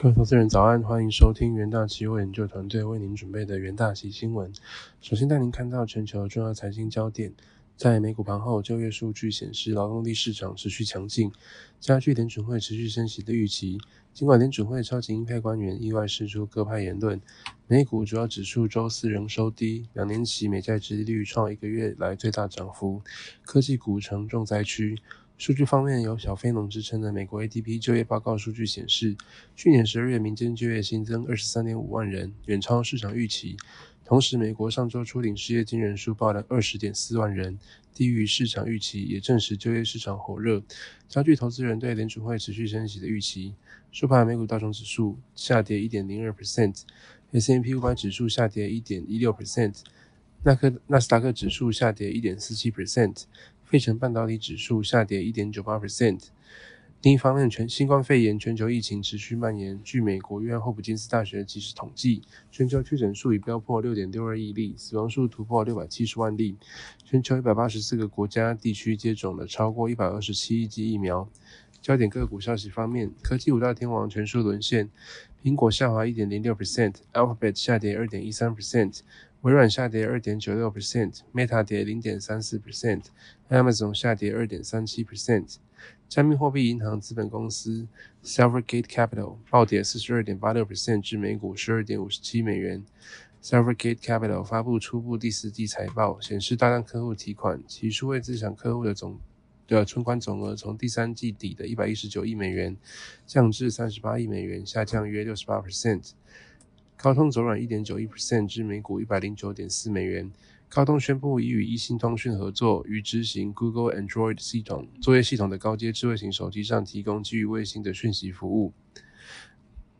各位投资人早安，欢迎收听元大期货研究团队为您准备的元大期新闻。首先带您看到全球重要财经焦点，在美股盘后，就业数据显示劳动力市场持续强劲，加剧联准会持续升息的预期。尽管联准会超级鹰派官员意外释出各派言论，美股主要指数周四仍收低，两年期美债殖利率创一个月来最大涨幅，科技股成重灾区。数据方面，有“小非农”之称的美国 ADP 就业报告数据显示，去年十二月民间就业新增二十三点五万人，远超市场预期。同时，美国上周初领失业金人数报了二十点四万人，低于市场预期，也证实就业市场火热，加剧投资人对联储会持续升息的预期。收盘，美股道琼指数下跌一点零二 percent，S&P 五百指数下跌一点一六 percent，纳克纳斯达克指数下跌一点四七 percent。费城半导体指数下跌一点九八 percent。另一方面，全新冠肺炎全球疫情持续蔓延。据美国约翰霍普金斯大学及时统计，全球确诊数已飙破六点六二亿例，死亡数突破六百七十万例。全球一百八十四个国家地区接种了超过一百二十七亿剂疫苗。焦点个股消息方面，科技五大天王全数沦陷，苹果下滑一点零六 percent，Alphabet 下跌二点一三 percent。微软下跌二点九六 percent，Meta 跌零点三四 percent，Amazon 下跌二点三七 percent。加密货币银行资本公司 Silvergate Capital 暴跌四十二点八六 percent 至每股十二点五十七美元。Silvergate Capital 发布初步第四季财报，显示大量客户提款，其数位资产客户的总的存款总额从第三季底的一百一十九亿美元降至三十八亿美元，下降约六十八 percent。高通走软一点九一 percent 至每股一百零九点四美元。高通宣布已与一星通讯合作，于执行 Google Android 系统作业系统的高阶智慧型手机上提供基于卫星的讯息服务。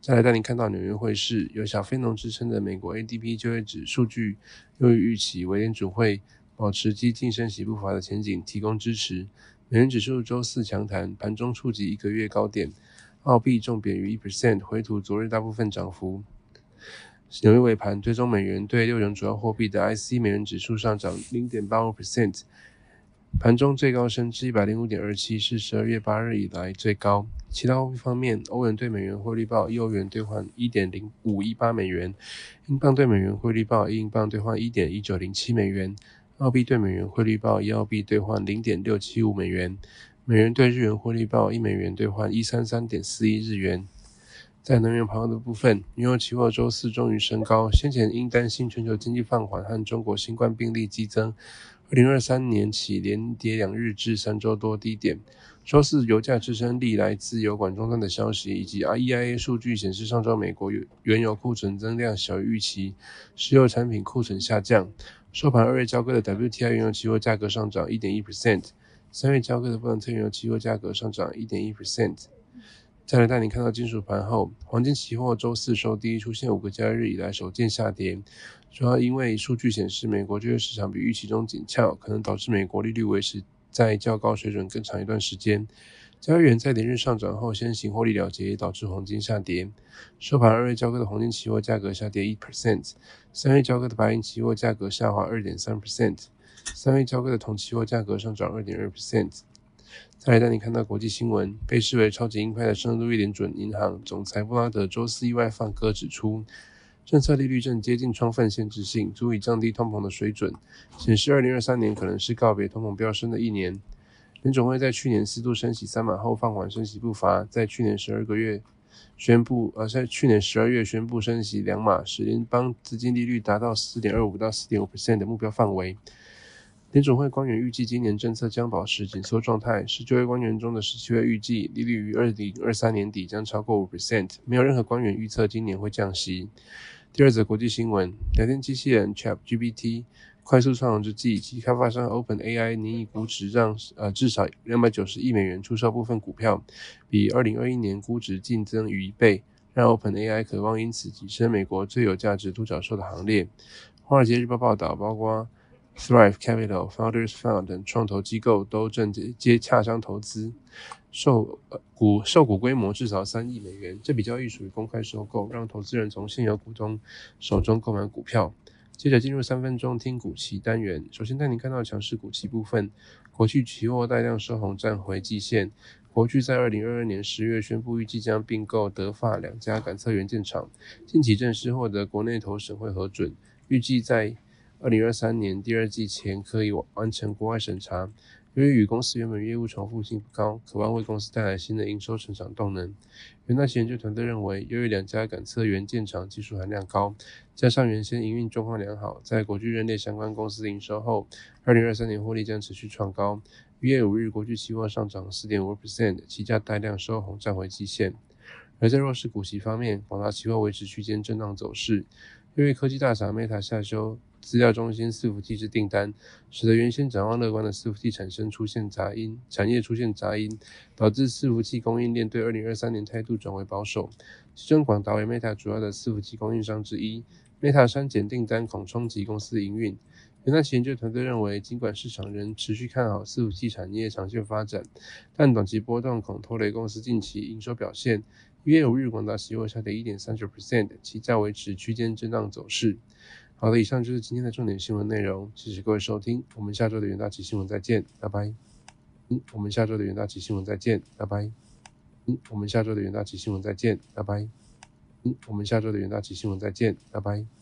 再来带您看到纽约汇市，有小非农之称的美国 ADP 就业指数据优于预期，为联储会保持激进升息步伐的前景提供支持。美元指数周四强弹，盘中触及一个月高点，澳币重贬逾一 percent，回吐昨日大部分涨幅。纽约尾盘，最终美元对六种主要货币的 IC 美元指数上涨零点八五 percent，盘中最高升至一百零五点二七，是十二月八日以来最高。其他货币方面，欧元对美元汇率报一欧元兑换一点零五一八美元，英镑对美元汇率报一英镑兑换一点一九零七美元，澳币对美元汇率报一澳币兑换零点六七五美元，美元对日元汇率报一美元兑换一三三点四一日元。在能源盘后的部分，原油期货周四终于升高。先前因担心全球经济放缓和中国新冠病例激增，二零二三年起连跌两日至三周多低点。周四油价支撑力来自油管终端的消息，以及 IEIA 数据显示，上周美国原油库存增量小于预期，石油产品库存下降。收盘二月交割的 WTI 原油期货价格上涨一点一 percent，三月交割的布兰特原油期货价格上涨一点一 percent。再来带你看到金属盘后，黄金期货周四收低，出现五个交易日以来首见下跌，主要因为数据显示美国就业市场比预期中紧俏，可能导致美国利率维持在较高水准更长一段时间。交易员在连日上涨后先行获利了结，导致黄金下跌。收盘二月交割的黄金期货价格下跌一 percent，三月交割的白银期货价格下滑二点三 percent，三月交割的铜期货价格上涨二点二 percent。再来带你看到国际新闻，被视为超级鹰派的圣路易联准银行总裁布拉德周四意外放歌，指出政策利率正接近充分限制性，足以降低通膨的水准，显示二零二三年可能是告别通膨飙升的一年。联总会在去年四度升息三码后放缓升息步伐，在去年十二个月宣布，而在去年十二月宣布升息两码，使联邦资金利率达到四点二五到四点五 percent 的目标范围。联总会官员预计，今年政策将保持紧缩状态。十九位官员中的十七位预计利率于二零二三年底将超过五 percent，没有任何官员预测今年会降息。第二则国际新闻：聊天机器人 ChatGPT 快速上涨之际，其开发商 OpenAI 拟以估值让呃至少两百九十亿美元出售部分股票，比二零二一年估值净增逾一倍，让 OpenAI 渴望因此跻身美国最有价值独角兽的行列。华尔街日报报道，包括。Thrive Capital、Founders Fund 等创投机构都正接洽商投资，受股受股规模至少三亿美元。这笔交易属于公开收购，让投资人从现有股东手中购买股票。接着进入三分钟听股期单元，首先带您看到强势股期部分，国际期货带量收红，站回季线，国巨在二零二二年十月宣布，预计将并购德法两家感测元件厂，近期正式获得国内投审会核准，预计在二零二三年第二季前可以完成国外审查。由于与公司原本业务重复性不高，渴望为公司带来新的营收成长动能。元大研究团队认为，由于两家感测元件厂技术含量高，加上原先营运状况良好，在国巨认列相关公司营收后，二零二三年获利将持续创高。一月五日，国巨期货上涨四点五 percent，期价带量收红，站回基线。而在弱势股息方面，广达期货维持区间震荡走势。由于科技大厂 Meta 下修资料中心伺服器之订单，使得原先展望乐观的伺服器产生出现杂音，产业出现杂音，导致伺服器供应链对二零二三年态度转为保守。其中，广达为 Meta 主要的伺服器供应商之一，Meta 删减订单恐冲击公司营运。元大研究团队认为，尽管市场仍持续看好伺服器产业长线发展，但短期波动恐拖累公司近期营收表现。一月五日，广达期货下跌一点三九 percent，其价维持区间震荡走势。好的，以上就是今天的重点新闻内容，谢谢各位收听，我们下周的元大旗新闻再见，拜拜。嗯，我们下周的元大旗新闻再见，拜拜。嗯，我们下周的元大旗新闻再见，拜拜。嗯，我们下周的元大旗新闻再见，拜拜。